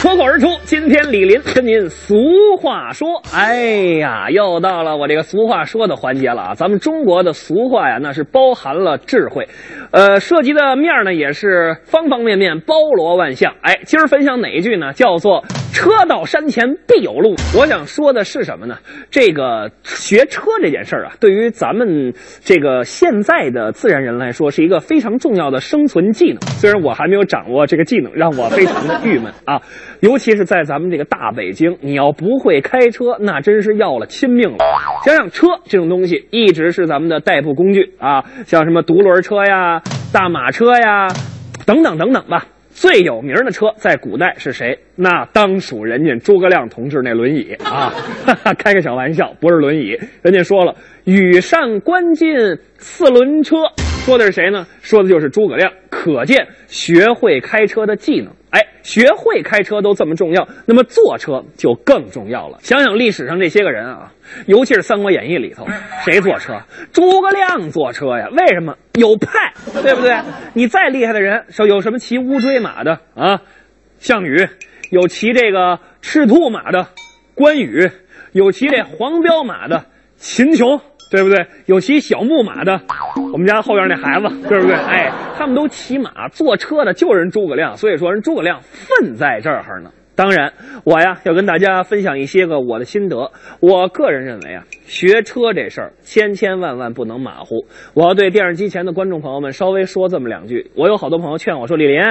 脱口而出，今天李林跟您俗话说。哎呀，又到了我这个俗话说的环节了啊！咱们中国的俗话呀，那是包含了智慧，呃，涉及的面呢也是方方面面，包罗万象。哎，今儿分享哪一句呢？叫做“车到山前必有路”。我想说的是什么呢？这个学车这件事儿啊，对于咱们这个现在的自然人来说，是一个非常重要的生存技能。虽然我还没有掌握这个技能，让我非常的郁闷啊。尤其是在咱们这个大北京，你要不会开车，那真是要了亲命了。想想车这种东西，一直是咱们的代步工具啊，像什么独轮车呀、大马车呀，等等等等吧。最有名的车在古代是谁？那当属人家诸葛亮同志那轮椅啊！哈哈，开个小玩笑，不是轮椅。人家说了，羽扇纶巾四轮车，说的是谁呢？说的就是诸葛亮。可见学会开车的技能。哎，学会开车都这么重要，那么坐车就更重要了。想想历史上这些个人啊，尤其是《三国演义》里头，谁坐车？诸葛亮坐车呀？为什么？有派，对不对？你再厉害的人，说有什么骑乌骓马的啊？项羽，有骑这个赤兔马的关羽，有骑这黄骠马的秦琼。对不对？有骑小木马的，我们家后院那孩子，对不对？哎，他们都骑马，坐车的就是人诸葛亮，所以说人诸葛亮分在这儿呢。当然，我呀要跟大家分享一些个我的心得。我个人认为啊，学车这事儿千千万万不能马虎。我要对电视机前的观众朋友们稍微说这么两句。我有好多朋友劝我说：“李林，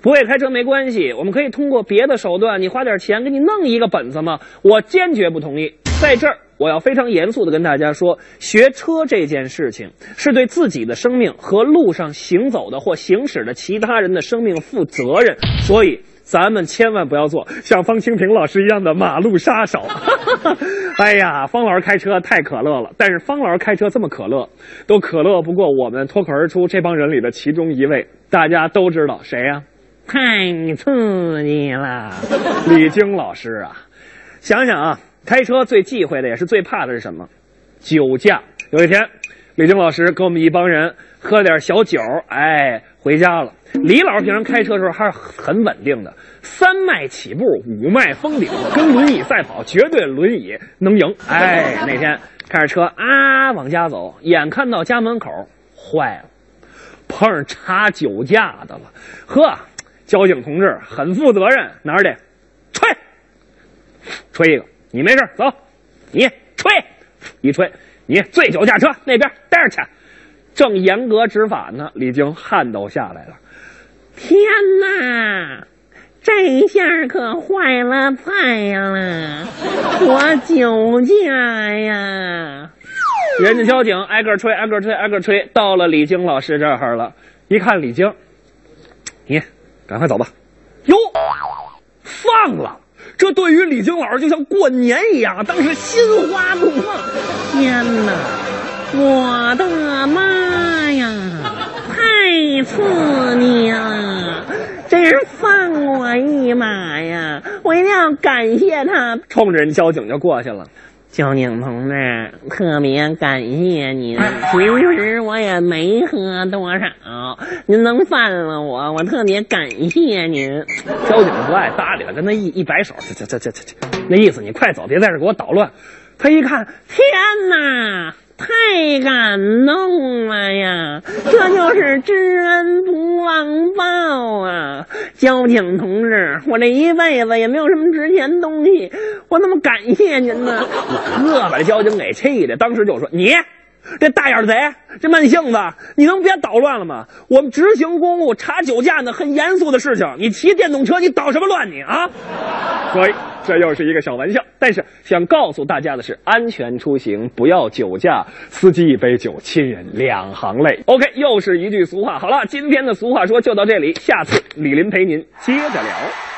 不会开车没关系，我们可以通过别的手段，你花点钱给你弄一个本子嘛。”我坚决不同意。在这儿。我要非常严肃的跟大家说，学车这件事情是对自己的生命和路上行走的或行驶的其他人的生命负责任，所以咱们千万不要做像方清平老师一样的马路杀手。哎呀，方老师开车太可乐了，但是方老师开车这么可乐，都可乐不过我们脱口而出这帮人里的其中一位，大家都知道谁呀？太刺激了，李菁老师啊！想想啊。开车最忌讳的也是最怕的是什么？酒驾。有一天，李菁老师跟我们一帮人喝了点小酒，哎，回家了。李老师平常开车的时候还是很稳定的，三迈起步，五迈封顶，跟轮椅赛跑，绝对轮椅能赢。哎，那天开着车啊往家走，眼看到家门口，坏了，碰上查酒驾的了。呵，交警同志很负责任，哪儿的？吹，吹一个。你没事走，你吹，一吹，你醉酒驾车那边待着去。正严格执法呢，李菁汗都下来了。天哪，这下可坏了菜了！我酒驾呀！人家交警挨个吹，挨个吹，挨个吹，到了李菁老师这儿了。一看李菁，你赶快走吧。哟，放了。这对于李菁老师就像过年一样，当时心花怒放。天哪，我的妈呀，太刺激了！真是放我一马呀！我一定要感谢他。冲着人交警就过去了。交警同志，特别感谢您。其实我也没喝多少，您能放了我，我特别感谢您。交警不爱搭理他，跟他一一摆手，这这这这这，那意思你快走，别在这给我捣乱。他一看，天哪！太感动了呀！这就是知恩不忘报啊，交警同志，我这一辈子也没有什么值钱东西，我怎么感谢您呢？呵，把这交警给气的，当时就说：“你这大眼贼，这慢性子，你能别捣乱了吗？我们执行公务查酒驾呢，很严肃的事情，你骑电动车，你捣什么乱你啊？”所以。这又是一个小玩笑，但是想告诉大家的是，安全出行，不要酒驾。司机一杯酒，亲人两行泪。OK，又是一句俗话。好了，今天的俗话说就到这里，下次李林陪您接着聊。